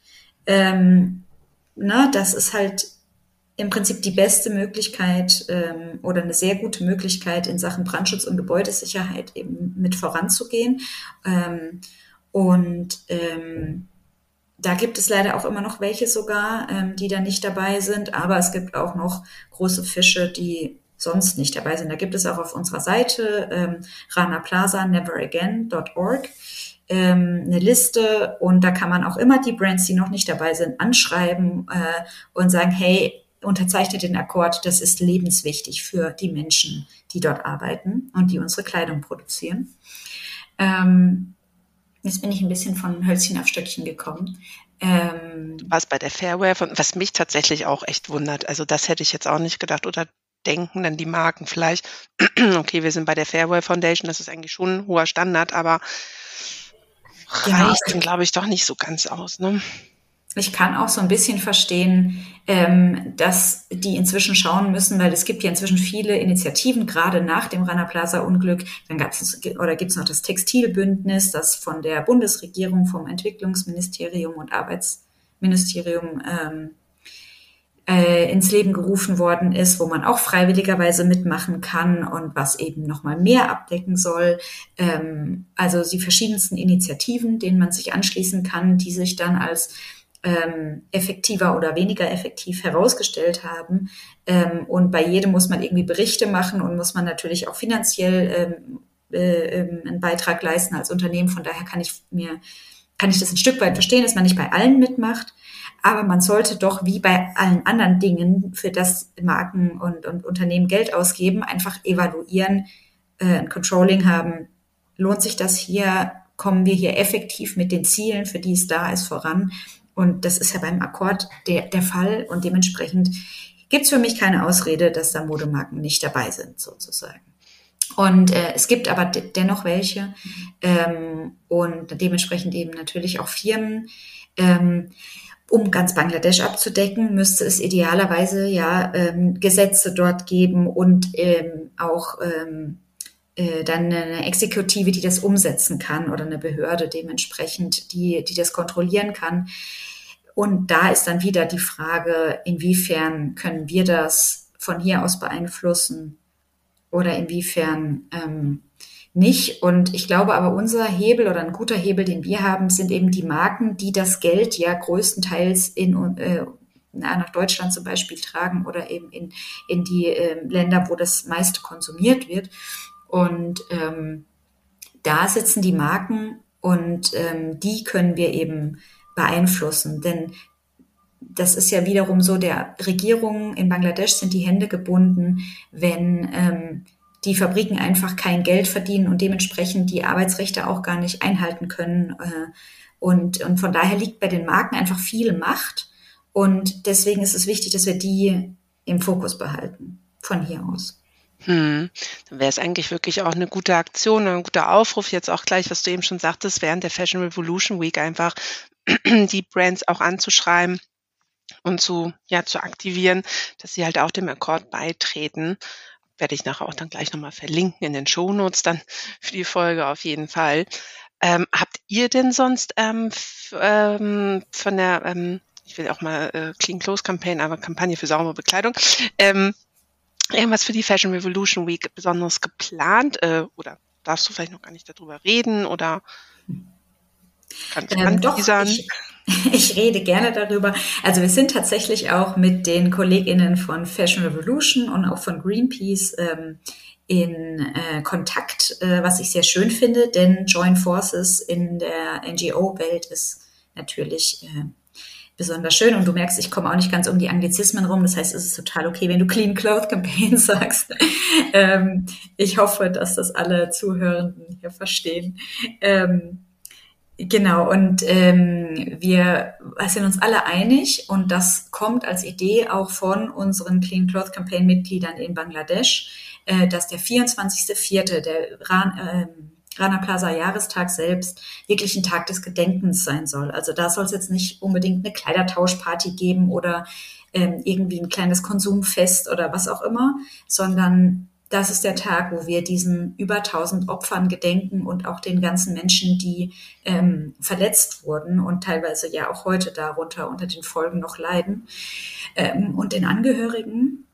ähm, na, das ist halt im Prinzip die beste Möglichkeit ähm, oder eine sehr gute Möglichkeit in Sachen Brandschutz und Gebäudesicherheit eben mit voranzugehen. Ähm, und ähm, da gibt es leider auch immer noch welche sogar, ähm, die da nicht dabei sind, aber es gibt auch noch große Fische, die sonst nicht dabei sind. Da gibt es auch auf unserer Seite ähm, Rana Plaza neveragain.org ähm, eine Liste und da kann man auch immer die Brands, die noch nicht dabei sind, anschreiben äh, und sagen, hey, unterzeichnet den Akkord, das ist lebenswichtig für die Menschen, die dort arbeiten und die unsere Kleidung produzieren. Ähm, jetzt bin ich ein bisschen von Hölzchen auf Stöckchen gekommen. Ähm, warst bei der Fairware, von, was mich tatsächlich auch echt wundert. Also das hätte ich jetzt auch nicht gedacht. Oder denken dann die Marken vielleicht, okay, wir sind bei der Fairware Foundation, das ist eigentlich schon ein hoher Standard, aber reicht dann, glaube ich, doch nicht so ganz aus. Ne? Ich kann auch so ein bisschen verstehen, ähm, dass die inzwischen schauen müssen, weil es gibt ja inzwischen viele Initiativen, gerade nach dem Rana Plaza Unglück. Dann gab es oder gibt es noch das Textilbündnis, das von der Bundesregierung, vom Entwicklungsministerium und Arbeitsministerium ähm, äh, ins Leben gerufen worden ist, wo man auch freiwilligerweise mitmachen kann und was eben nochmal mehr abdecken soll. Ähm, also die verschiedensten Initiativen, denen man sich anschließen kann, die sich dann als ähm, effektiver oder weniger effektiv herausgestellt haben. Ähm, und bei jedem muss man irgendwie Berichte machen und muss man natürlich auch finanziell ähm, äh, ähm, einen Beitrag leisten als Unternehmen. Von daher kann ich mir, kann ich das ein Stück weit verstehen, dass man nicht bei allen mitmacht. Aber man sollte doch wie bei allen anderen Dingen, für das Marken und, und Unternehmen Geld ausgeben, einfach evaluieren, äh, ein Controlling haben. Lohnt sich das hier? Kommen wir hier effektiv mit den Zielen, für die es da ist, voran? Und das ist ja beim Akkord der, der Fall. Und dementsprechend gibt es für mich keine Ausrede, dass da Modemarken nicht dabei sind, sozusagen. Und äh, es gibt aber dennoch welche ähm, und dementsprechend eben natürlich auch Firmen. Ähm, um ganz Bangladesch abzudecken, müsste es idealerweise ja ähm, Gesetze dort geben und ähm, auch ähm, äh, dann eine Exekutive, die das umsetzen kann oder eine Behörde dementsprechend, die, die das kontrollieren kann. Und da ist dann wieder die Frage, inwiefern können wir das von hier aus beeinflussen oder inwiefern ähm, nicht. Und ich glaube aber, unser Hebel oder ein guter Hebel, den wir haben, sind eben die Marken, die das Geld ja größtenteils in, äh, nach Deutschland zum Beispiel tragen oder eben in, in die äh, Länder, wo das meiste konsumiert wird. Und ähm, da sitzen die Marken und ähm, die können wir eben beeinflussen. Denn das ist ja wiederum so, der Regierung in Bangladesch sind die Hände gebunden, wenn ähm, die Fabriken einfach kein Geld verdienen und dementsprechend die Arbeitsrechte auch gar nicht einhalten können. Äh, und, und von daher liegt bei den Marken einfach viel Macht. Und deswegen ist es wichtig, dass wir die im Fokus behalten, von hier aus. Hm. Dann wäre es eigentlich wirklich auch eine gute Aktion, ein guter Aufruf, jetzt auch gleich, was du eben schon sagtest, während der Fashion Revolution Week einfach die Brands auch anzuschreiben und zu, ja, zu aktivieren, dass sie halt auch dem Akkord beitreten. Werde ich nachher auch dann gleich nochmal verlinken in den Shownotes dann für die Folge auf jeden Fall. Ähm, habt ihr denn sonst ähm, ähm, von der, ähm, ich will auch mal äh, Clean Clothes Campaign, aber Kampagne für saubere Bekleidung, ähm, irgendwas für die Fashion Revolution Week besonders geplant? Äh, oder darfst du vielleicht noch gar nicht darüber reden oder kannst du ähm, doch, ich, ich rede gerne darüber. Also wir sind tatsächlich auch mit den KollegInnen von Fashion Revolution und auch von Greenpeace ähm, in äh, Kontakt, äh, was ich sehr schön finde, denn Join Forces in der NGO-Welt ist natürlich äh, besonders schön. Und du merkst, ich komme auch nicht ganz um die Anglizismen rum. Das heißt, es ist total okay, wenn du Clean Cloth Campaign sagst. ähm, ich hoffe, dass das alle Zuhörenden hier verstehen. Ähm, genau, und ähm, wir sind uns alle einig und das kommt als Idee auch von unseren Clean Cloth Campaign Mitgliedern in Bangladesch, äh, dass der 24.04., der Ran, äh, Rana Plaza Jahrestag selbst wirklich ein Tag des Gedenkens sein soll. Also da soll es jetzt nicht unbedingt eine Kleidertauschparty geben oder ähm, irgendwie ein kleines Konsumfest oder was auch immer, sondern das ist der Tag, wo wir diesen über 1000 Opfern gedenken und auch den ganzen Menschen, die ähm, verletzt wurden und teilweise ja auch heute darunter unter den Folgen noch leiden ähm, und den Angehörigen.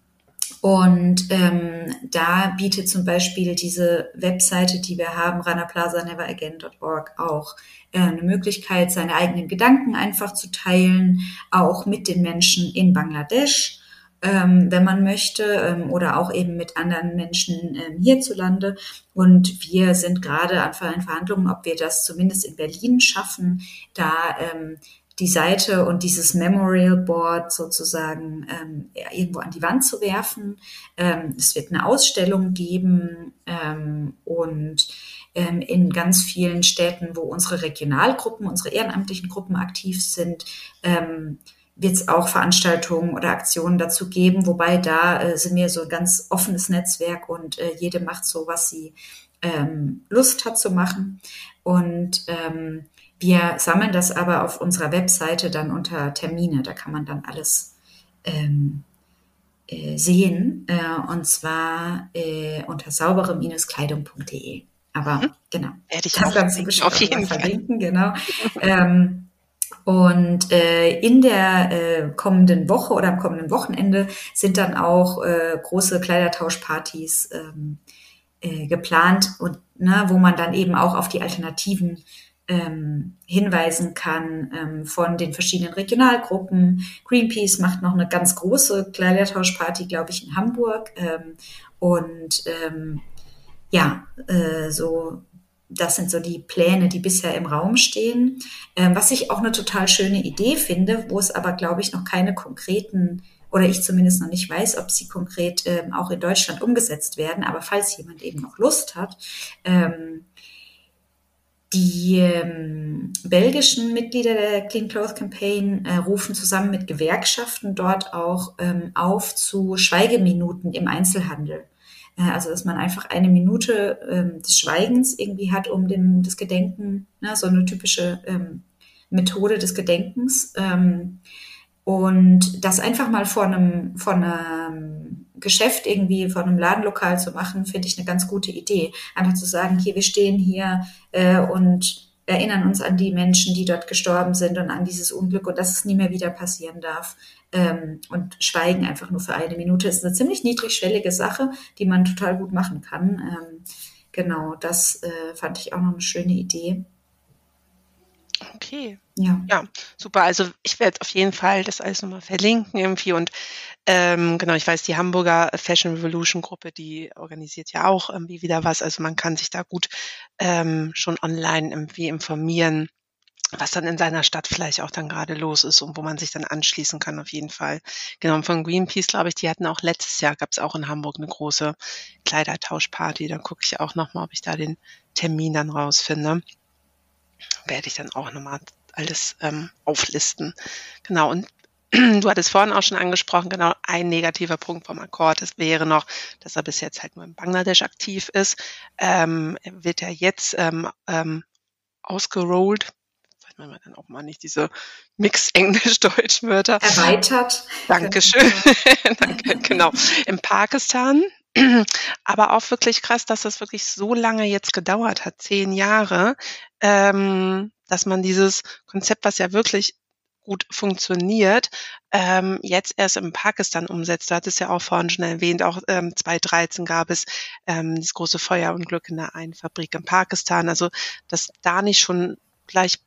Und ähm, da bietet zum Beispiel diese Webseite, die wir haben, ranaplazaneveragain.org, auch äh, eine Möglichkeit, seine eigenen Gedanken einfach zu teilen, auch mit den Menschen in Bangladesch, ähm, wenn man möchte, ähm, oder auch eben mit anderen Menschen ähm, hierzulande. Und wir sind gerade an Verhandlungen, ob wir das zumindest in Berlin schaffen, da ähm, die Seite und dieses Memorial Board sozusagen ähm, irgendwo an die Wand zu werfen. Ähm, es wird eine Ausstellung geben ähm, und ähm, in ganz vielen Städten, wo unsere Regionalgruppen, unsere ehrenamtlichen Gruppen aktiv sind, ähm, wird es auch Veranstaltungen oder Aktionen dazu geben, wobei da äh, sind wir so ein ganz offenes Netzwerk und äh, jede macht so, was sie ähm, Lust hat zu machen. Und ähm, wir sammeln das aber auf unserer Webseite dann unter Termine. Da kann man dann alles ähm, äh, sehen. Äh, und zwar äh, unter saubere-kleidung.de. Aber mhm. genau. Werde ich auch ganz auf jeden Fall verlinken, genau. Und äh, in der äh, kommenden Woche oder am kommenden Wochenende sind dann auch äh, große Kleidertauschpartys ähm, äh, geplant und ne, wo man dann eben auch auf die Alternativen ähm, hinweisen kann ähm, von den verschiedenen Regionalgruppen. Greenpeace macht noch eine ganz große Kleidertauschparty, glaube ich, in Hamburg. Ähm, und ähm, ja, äh, so das sind so die Pläne, die bisher im Raum stehen. Ähm, was ich auch eine total schöne Idee finde, wo es aber, glaube ich, noch keine konkreten oder ich zumindest noch nicht weiß, ob sie konkret ähm, auch in Deutschland umgesetzt werden. Aber falls jemand eben noch Lust hat, ähm, die ähm, belgischen Mitglieder der Clean Clothes Campaign äh, rufen zusammen mit Gewerkschaften dort auch ähm, auf zu Schweigeminuten im Einzelhandel. Äh, also dass man einfach eine Minute ähm, des Schweigens irgendwie hat, um dem, das Gedenken, ne, so eine typische ähm, Methode des Gedenkens. Ähm, und das einfach mal vor einem, vor einem Geschäft irgendwie, vor einem Ladenlokal zu machen, finde ich eine ganz gute Idee. Einfach zu sagen, hier, wir stehen hier äh, und erinnern uns an die Menschen, die dort gestorben sind und an dieses Unglück und dass es nie mehr wieder passieren darf. Ähm, und schweigen einfach nur für eine Minute ist eine ziemlich niedrigschwellige Sache, die man total gut machen kann. Ähm, genau, das äh, fand ich auch noch eine schöne Idee. Okay. Ja. Ja, super. Also ich werde auf jeden Fall das alles nochmal verlinken irgendwie und ähm, genau, ich weiß, die Hamburger Fashion Revolution Gruppe, die organisiert ja auch irgendwie wieder was. Also man kann sich da gut ähm, schon online irgendwie informieren, was dann in seiner Stadt vielleicht auch dann gerade los ist und wo man sich dann anschließen kann auf jeden Fall. Genau, und von Greenpeace, glaube ich, die hatten auch letztes Jahr, gab es auch in Hamburg eine große Kleidertauschparty. Dann gucke ich auch nochmal, ob ich da den Termin dann rausfinde werde ich dann auch nochmal alles ähm, auflisten. Genau, und du hattest vorhin auch schon angesprochen, genau ein negativer Punkt vom Akkord, das wäre noch, dass er bis jetzt halt nur in Bangladesch aktiv ist. Ähm, wird er jetzt ähm, ähm, ausgerollt, weiß man dann auch mal nicht diese Mix Englisch-Deutsch-Wörter. Erweitert. Dankeschön. Danke, genau. In Pakistan, aber auch wirklich krass, dass das wirklich so lange jetzt gedauert hat, zehn Jahre, ähm, dass man dieses Konzept, was ja wirklich gut funktioniert, ähm, jetzt erst in Pakistan umsetzt. Du hattest ja auch vorhin schon erwähnt, auch ähm, 2013 gab es ähm, das große Feuerunglück in der einen Fabrik in Pakistan. Also, dass da nicht schon gleich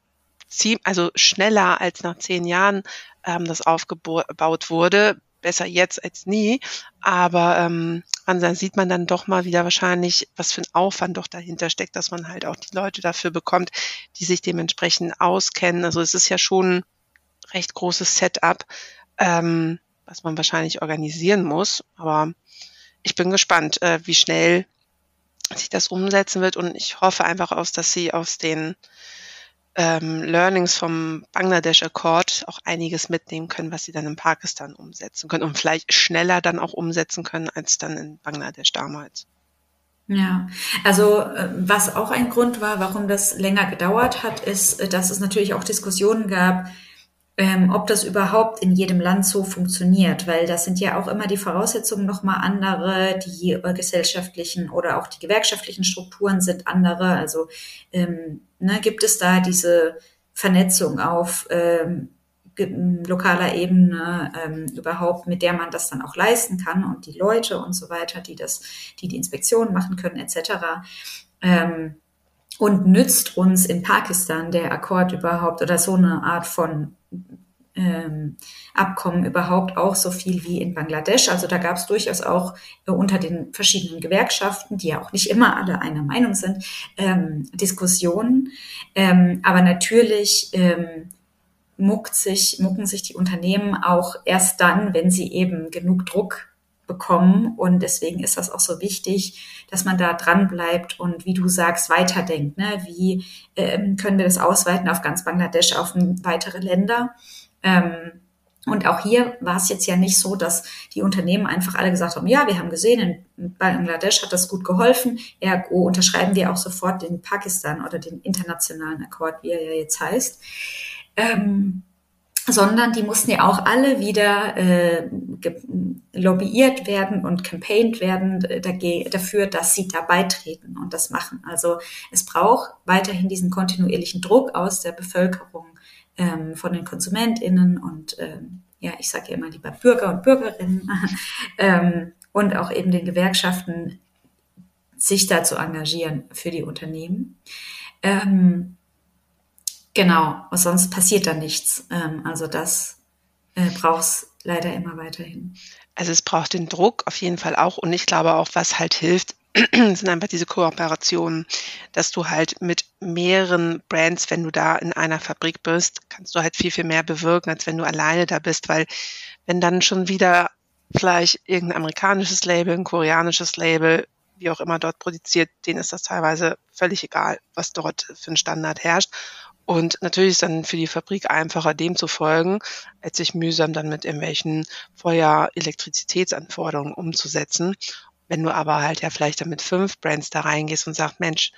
also schneller als nach zehn Jahren ähm, das aufgebaut wurde, besser jetzt als nie. Aber ähm, dann sieht man dann doch mal wieder wahrscheinlich, was für ein Aufwand doch dahinter steckt, dass man halt auch die Leute dafür bekommt, die sich dementsprechend auskennen. Also es ist ja schon ein recht großes Setup, ähm, was man wahrscheinlich organisieren muss. Aber ich bin gespannt, äh, wie schnell sich das umsetzen wird. Und ich hoffe einfach aus, dass sie aus den ähm, Learnings vom Bangladesch Accord auch einiges mitnehmen können, was sie dann in Pakistan umsetzen können und vielleicht schneller dann auch umsetzen können als dann in Bangladesch damals. Ja, also äh, was auch ein Grund war, warum das länger gedauert hat, ist, äh, dass es natürlich auch Diskussionen gab, ähm, ob das überhaupt in jedem Land so funktioniert, weil das sind ja auch immer die Voraussetzungen nochmal andere, die äh, gesellschaftlichen oder auch die gewerkschaftlichen Strukturen sind andere. Also ähm, ne, gibt es da diese Vernetzung auf ähm, lokaler Ebene ähm, überhaupt, mit der man das dann auch leisten kann und die Leute und so weiter, die das, die die Inspektionen machen können etc. Ähm, und nützt uns in Pakistan der Akkord überhaupt oder so eine Art von ähm, Abkommen überhaupt auch so viel wie in Bangladesch. Also da gab es durchaus auch äh, unter den verschiedenen Gewerkschaften, die ja auch nicht immer alle einer Meinung sind, ähm, Diskussionen. Ähm, aber natürlich ähm, muckt sich, mucken sich die Unternehmen auch erst dann, wenn sie eben genug Druck bekommen. Und deswegen ist das auch so wichtig, dass man da dran bleibt und wie du sagst, weiterdenkt. Ne? Wie ähm, können wir das ausweiten auf ganz Bangladesch, auf weitere Länder? Ähm, und auch hier war es jetzt ja nicht so, dass die Unternehmen einfach alle gesagt haben, ja, wir haben gesehen, in Bangladesch hat das gut geholfen, ergo unterschreiben wir auch sofort den Pakistan oder den internationalen Akkord, wie er ja jetzt heißt. Ähm, sondern die mussten ja auch alle wieder äh, lobbyiert werden und campaigned werden äh, dafür, dass sie da beitreten und das machen. Also es braucht weiterhin diesen kontinuierlichen Druck aus der Bevölkerung, ähm, von den KonsumentInnen und ähm, ja, ich sage ja immer lieber Bürger und Bürgerinnen ähm, und auch eben den Gewerkschaften, sich da zu engagieren für die Unternehmen. Ähm, Genau, sonst passiert da nichts. Ähm, also das äh, braucht es leider immer weiterhin. Also es braucht den Druck auf jeden Fall auch und ich glaube auch, was halt hilft, sind einfach diese Kooperationen, dass du halt mit mehreren Brands, wenn du da in einer Fabrik bist, kannst du halt viel, viel mehr bewirken, als wenn du alleine da bist, weil wenn dann schon wieder vielleicht irgendein amerikanisches Label, ein koreanisches Label, wie auch immer dort produziert, denen ist das teilweise völlig egal, was dort für ein Standard herrscht. Und natürlich ist dann für die Fabrik einfacher, dem zu folgen, als sich mühsam dann mit irgendwelchen Feuer-Elektrizitätsanforderungen umzusetzen. Wenn du aber halt ja vielleicht dann mit fünf Brands da reingehst und sagst, Mensch,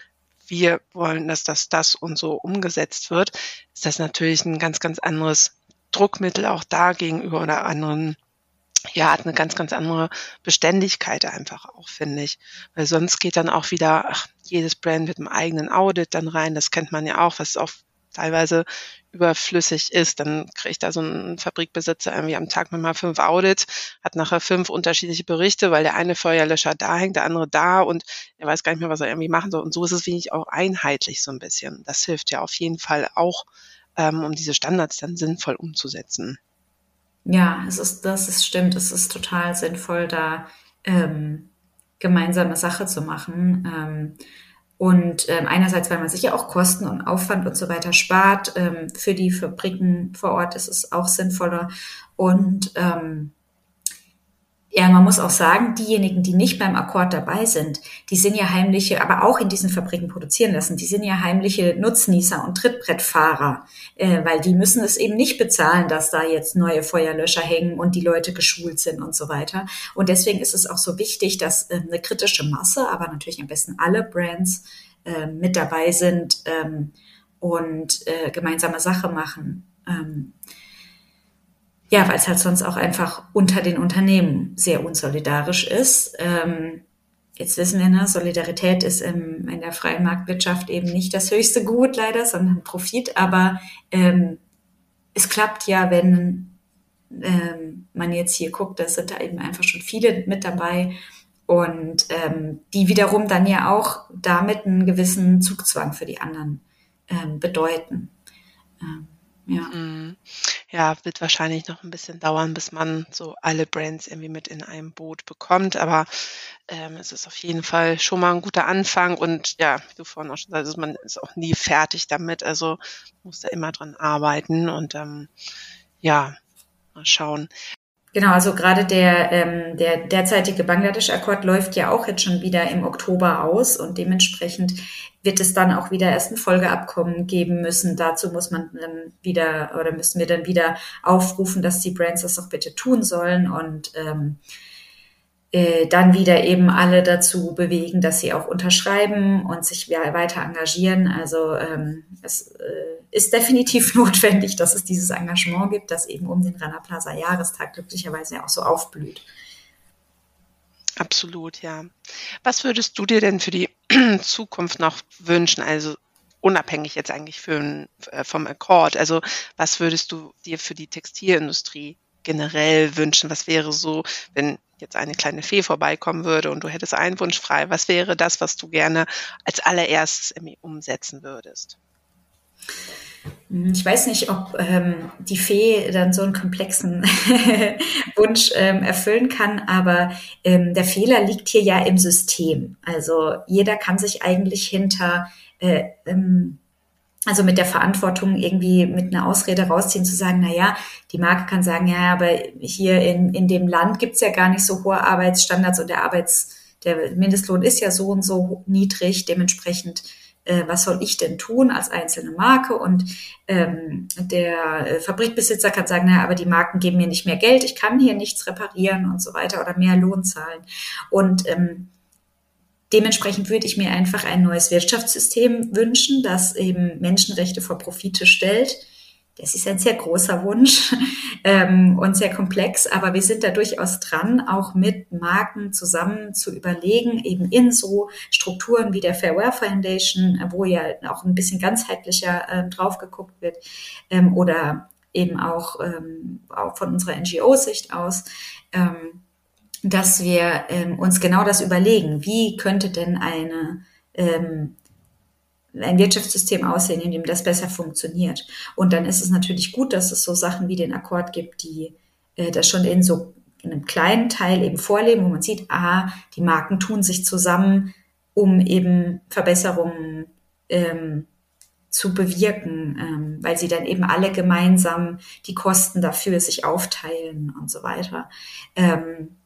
wir wollen, dass das, das und so umgesetzt wird, ist das natürlich ein ganz, ganz anderes Druckmittel auch da gegenüber oder anderen ja, hat eine ganz, ganz andere Beständigkeit einfach auch, finde ich. Weil sonst geht dann auch wieder, ach, jedes Brand mit einem eigenen Audit dann rein. Das kennt man ja auch, was auch teilweise überflüssig ist. Dann kriegt da so ein Fabrikbesitzer irgendwie am Tag mal fünf Audits, hat nachher fünf unterschiedliche Berichte, weil der eine Feuerlöscher da hängt, der andere da und er weiß gar nicht mehr, was er irgendwie machen soll. Und so ist es wenig auch einheitlich so ein bisschen. Das hilft ja auf jeden Fall auch, ähm, um diese Standards dann sinnvoll umzusetzen. Ja, es ist, das ist stimmt. Es ist total sinnvoll, da ähm, gemeinsame Sache zu machen. Ähm, und ähm, einerseits, weil man sich ja auch Kosten und Aufwand und so weiter spart. Ähm, für die Fabriken vor Ort ist es auch sinnvoller. Und ähm, ja, man muss auch sagen, diejenigen, die nicht beim Akkord dabei sind, die sind ja heimliche, aber auch in diesen Fabriken produzieren lassen, die sind ja heimliche Nutznießer und Trittbrettfahrer, äh, weil die müssen es eben nicht bezahlen, dass da jetzt neue Feuerlöscher hängen und die Leute geschult sind und so weiter. Und deswegen ist es auch so wichtig, dass äh, eine kritische Masse, aber natürlich am besten alle Brands äh, mit dabei sind ähm, und äh, gemeinsame Sache machen. Ähm, ja, weil es halt sonst auch einfach unter den Unternehmen sehr unsolidarisch ist. Ähm, jetzt wissen wir, ne, Solidarität ist im, in der freien Marktwirtschaft eben nicht das höchste Gut leider, sondern Profit. Aber ähm, es klappt ja, wenn ähm, man jetzt hier guckt, da sind da eben einfach schon viele mit dabei und ähm, die wiederum dann ja auch damit einen gewissen Zugzwang für die anderen ähm, bedeuten. Ähm, ja. Mhm. Ja, wird wahrscheinlich noch ein bisschen dauern, bis man so alle Brands irgendwie mit in einem Boot bekommt. Aber ähm, es ist auf jeden Fall schon mal ein guter Anfang. Und ja, wie du vorhin auch schon sagst, man ist auch nie fertig damit. Also muss da immer dran arbeiten. Und ähm, ja, mal schauen. Genau, also gerade der, ähm, der derzeitige Bangladesch-Akkord läuft ja auch jetzt schon wieder im Oktober aus und dementsprechend wird es dann auch wieder erst ein Folgeabkommen geben müssen. Dazu muss man dann wieder oder müssen wir dann wieder aufrufen, dass die Brands das doch bitte tun sollen und ähm, äh, dann wieder eben alle dazu bewegen, dass sie auch unterschreiben und sich weiter engagieren. Also ähm, es äh, ist definitiv notwendig, dass es dieses Engagement gibt, das eben um den Rana Plaza Jahrestag glücklicherweise auch so aufblüht. Absolut, ja. Was würdest du dir denn für die Zukunft noch wünschen? Also unabhängig jetzt eigentlich für, äh, vom Akkord. Also was würdest du dir für die Textilindustrie generell wünschen? Was wäre so, wenn jetzt eine kleine Fee vorbeikommen würde und du hättest einen Wunsch frei, was wäre das, was du gerne als allererstes umsetzen würdest? Ich weiß nicht, ob ähm, die Fee dann so einen komplexen Wunsch ähm, erfüllen kann, aber ähm, der Fehler liegt hier ja im System. Also jeder kann sich eigentlich hinter äh, ähm, also mit der Verantwortung irgendwie mit einer Ausrede rausziehen, zu sagen, na ja, die Marke kann sagen, ja, aber hier in, in dem Land gibt's ja gar nicht so hohe Arbeitsstandards und der Arbeits, der Mindestlohn ist ja so und so niedrig, dementsprechend äh, was soll ich denn tun als einzelne Marke? Und ähm, der äh, Fabrikbesitzer kann sagen, naja, aber die Marken geben mir nicht mehr Geld, ich kann hier nichts reparieren und so weiter oder mehr Lohn zahlen. Und ähm, Dementsprechend würde ich mir einfach ein neues Wirtschaftssystem wünschen, das eben Menschenrechte vor Profite stellt. Das ist ein sehr großer Wunsch ähm, und sehr komplex, aber wir sind da durchaus dran, auch mit Marken zusammen zu überlegen, eben in so Strukturen wie der Fairware Foundation, wo ja auch ein bisschen ganzheitlicher äh, drauf geguckt wird, ähm, oder eben auch, ähm, auch von unserer NGO-Sicht aus, ähm, dass wir ähm, uns genau das überlegen. Wie könnte denn eine, ähm, ein Wirtschaftssystem aussehen, in dem das besser funktioniert. Und dann ist es natürlich gut, dass es so Sachen wie den Akkord gibt, die äh, das schon in so einem kleinen Teil eben vorleben, wo man sieht, ah, die Marken tun sich zusammen, um eben Verbesserungen ähm, zu bewirken, ähm, weil sie dann eben alle gemeinsam die Kosten dafür sich aufteilen und so weiter. Ähm,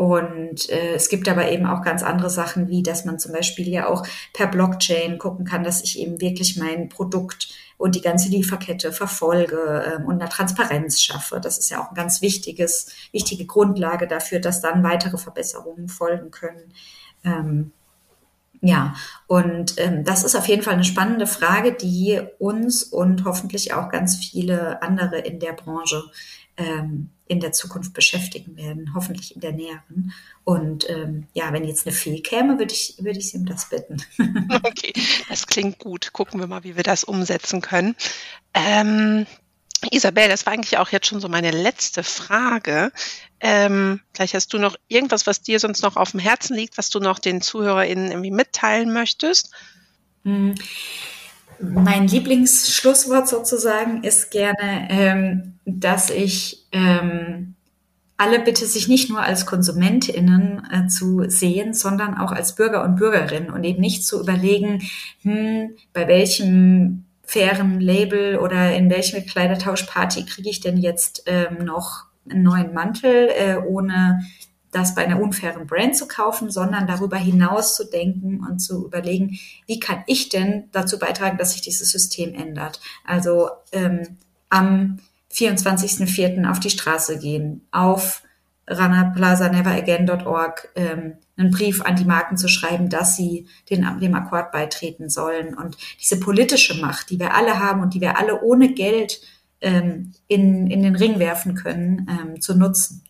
und äh, es gibt aber eben auch ganz andere Sachen, wie dass man zum Beispiel ja auch per Blockchain gucken kann, dass ich eben wirklich mein Produkt und die ganze Lieferkette verfolge ähm, und eine Transparenz schaffe. Das ist ja auch ein ganz wichtiges, wichtige Grundlage dafür, dass dann weitere Verbesserungen folgen können. Ähm, ja, und ähm, das ist auf jeden Fall eine spannende Frage, die uns und hoffentlich auch ganz viele andere in der Branche ähm, in der Zukunft beschäftigen werden, hoffentlich in der näheren. Und ähm, ja, wenn jetzt eine Fee käme, würde ich, würde ich sie um das bitten. okay, das klingt gut. Gucken wir mal, wie wir das umsetzen können. Ähm, Isabel, das war eigentlich auch jetzt schon so meine letzte Frage. Ähm, vielleicht hast du noch irgendwas, was dir sonst noch auf dem Herzen liegt, was du noch den ZuhörerInnen irgendwie mitteilen möchtest? Hm. Mein Lieblingsschlusswort sozusagen ist gerne, ähm, dass ich ähm, alle bitte, sich nicht nur als KonsumentInnen äh, zu sehen, sondern auch als Bürger und Bürgerinnen und eben nicht zu überlegen, hm, bei welchem fairen Label oder in welche Kleidertauschparty kriege ich denn jetzt ähm, noch einen neuen Mantel, äh, ohne das bei einer unfairen Brand zu kaufen, sondern darüber hinaus zu denken und zu überlegen, wie kann ich denn dazu beitragen, dass sich dieses System ändert. Also ähm, am 24.04. auf die Straße gehen, auf ranaplazaneveragain.org ähm, einen Brief an die Marken zu schreiben, dass sie den, dem Akkord beitreten sollen. Und diese politische Macht, die wir alle haben und die wir alle ohne Geld ähm, in, in den Ring werfen können, ähm, zu nutzen.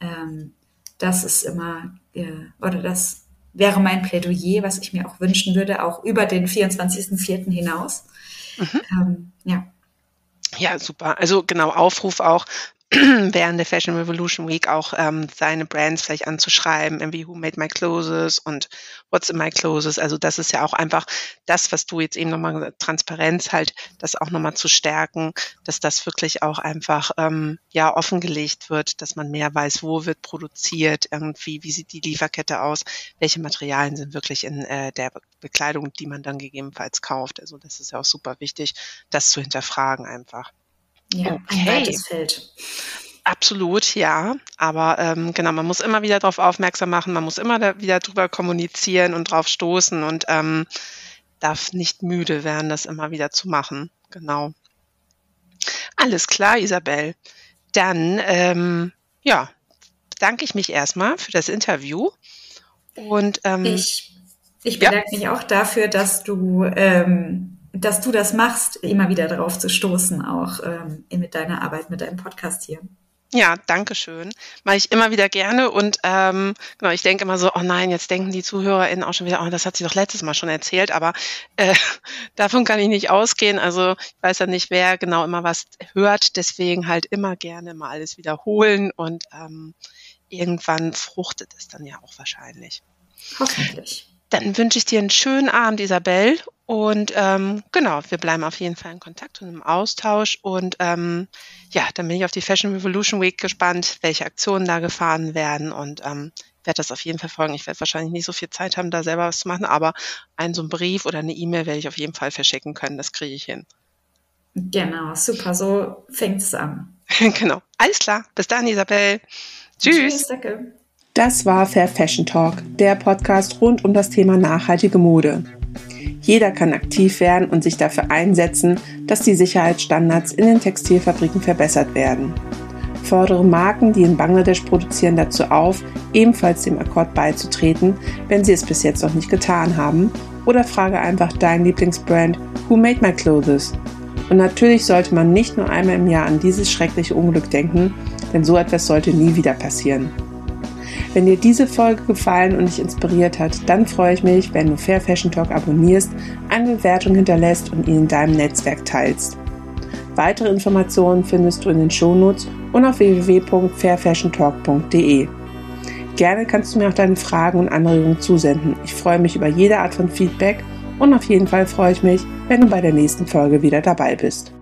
Ähm, das ist immer, äh, oder das wäre mein Plädoyer, was ich mir auch wünschen würde, auch über den 24.04. hinaus. Mhm. Ähm, ja. Ja, super. Also genau, Aufruf auch, während der Fashion Revolution Week auch ähm, seine Brands vielleicht anzuschreiben, irgendwie Who Made My Clothes und What's in My Clothes. Also das ist ja auch einfach das, was du jetzt eben nochmal Transparenz halt, das auch nochmal zu stärken, dass das wirklich auch einfach ähm, ja offengelegt wird, dass man mehr weiß, wo wird produziert, irgendwie, wie sieht die Lieferkette aus, welche Materialien sind wirklich in äh, der Bekleidung, die man dann gegebenenfalls kauft. Also das ist ja auch super wichtig, das zu hinterfragen einfach. Ja, okay. ein weites Feld. Absolut, ja. Aber ähm, genau, man muss immer wieder darauf aufmerksam machen, man muss immer da wieder drüber kommunizieren und drauf stoßen und ähm, darf nicht müde werden, das immer wieder zu machen. Genau. Alles klar, Isabel. Dann, ähm, ja, bedanke ich mich erstmal für das Interview. Und ähm, ich, ich bedanke ja. mich auch dafür, dass du ähm, dass du das machst, immer wieder darauf zu stoßen, auch ähm, mit deiner Arbeit, mit deinem Podcast hier. Ja, danke schön. Mache ich immer wieder gerne und ähm, genau, ich denke immer so, oh nein, jetzt denken die ZuhörerInnen auch schon wieder, oh, das hat sie doch letztes Mal schon erzählt, aber äh, davon kann ich nicht ausgehen. Also ich weiß ja nicht, wer genau immer was hört, deswegen halt immer gerne mal alles wiederholen und ähm, irgendwann fruchtet es dann ja auch wahrscheinlich. Hoffentlich. Dann wünsche ich dir einen schönen Abend, Isabel. Und ähm, genau, wir bleiben auf jeden Fall in Kontakt und im Austausch. Und ähm, ja, dann bin ich auf die Fashion Revolution Week gespannt, welche Aktionen da gefahren werden. Und ähm, werde das auf jeden Fall folgen. Ich werde wahrscheinlich nicht so viel Zeit haben, da selber was zu machen, aber einen so einen Brief oder eine E-Mail werde ich auf jeden Fall verschicken können. Das kriege ich hin. Genau, super. So fängt es an. genau. Alles klar. Bis dann, Isabel. Tschüss. Tschüss danke. Das war Fair Fashion Talk, der Podcast rund um das Thema nachhaltige Mode. Jeder kann aktiv werden und sich dafür einsetzen, dass die Sicherheitsstandards in den Textilfabriken verbessert werden. Fordere Marken, die in Bangladesch produzieren, dazu auf, ebenfalls dem Akkord beizutreten, wenn sie es bis jetzt noch nicht getan haben, oder frage einfach deinen Lieblingsbrand Who Made My Clothes? Und natürlich sollte man nicht nur einmal im Jahr an dieses schreckliche Unglück denken, denn so etwas sollte nie wieder passieren. Wenn dir diese Folge gefallen und dich inspiriert hat, dann freue ich mich, wenn du Fair Fashion Talk abonnierst, eine Bewertung hinterlässt und ihn in deinem Netzwerk teilst. Weitere Informationen findest du in den Shownotes und auf www.fairfashiontalk.de. Gerne kannst du mir auch deine Fragen und Anregungen zusenden. Ich freue mich über jede Art von Feedback Und auf jeden Fall freue ich mich, wenn du bei der nächsten Folge wieder dabei bist.